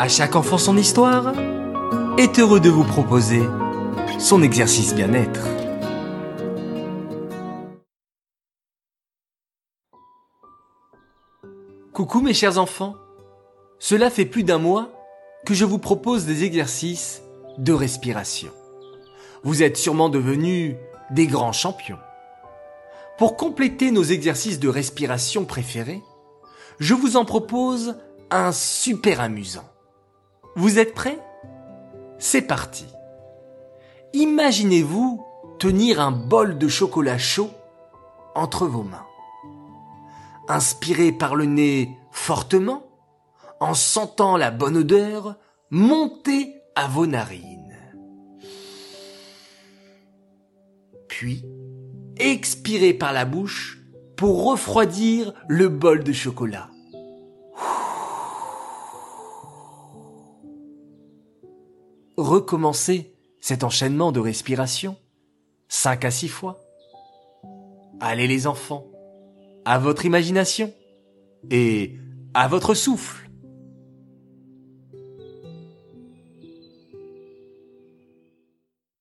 À chaque enfant son histoire est heureux de vous proposer son exercice bien-être. Coucou mes chers enfants, cela fait plus d'un mois que je vous propose des exercices de respiration. Vous êtes sûrement devenus des grands champions. Pour compléter nos exercices de respiration préférés, je vous en propose un super amusant. Vous êtes prêts? C'est parti. Imaginez-vous tenir un bol de chocolat chaud entre vos mains. Inspirez par le nez fortement, en sentant la bonne odeur monter à vos narines. Puis, expirez par la bouche pour refroidir le bol de chocolat. Recommencez cet enchaînement de respiration cinq à six fois. Allez les enfants, à votre imagination et à votre souffle.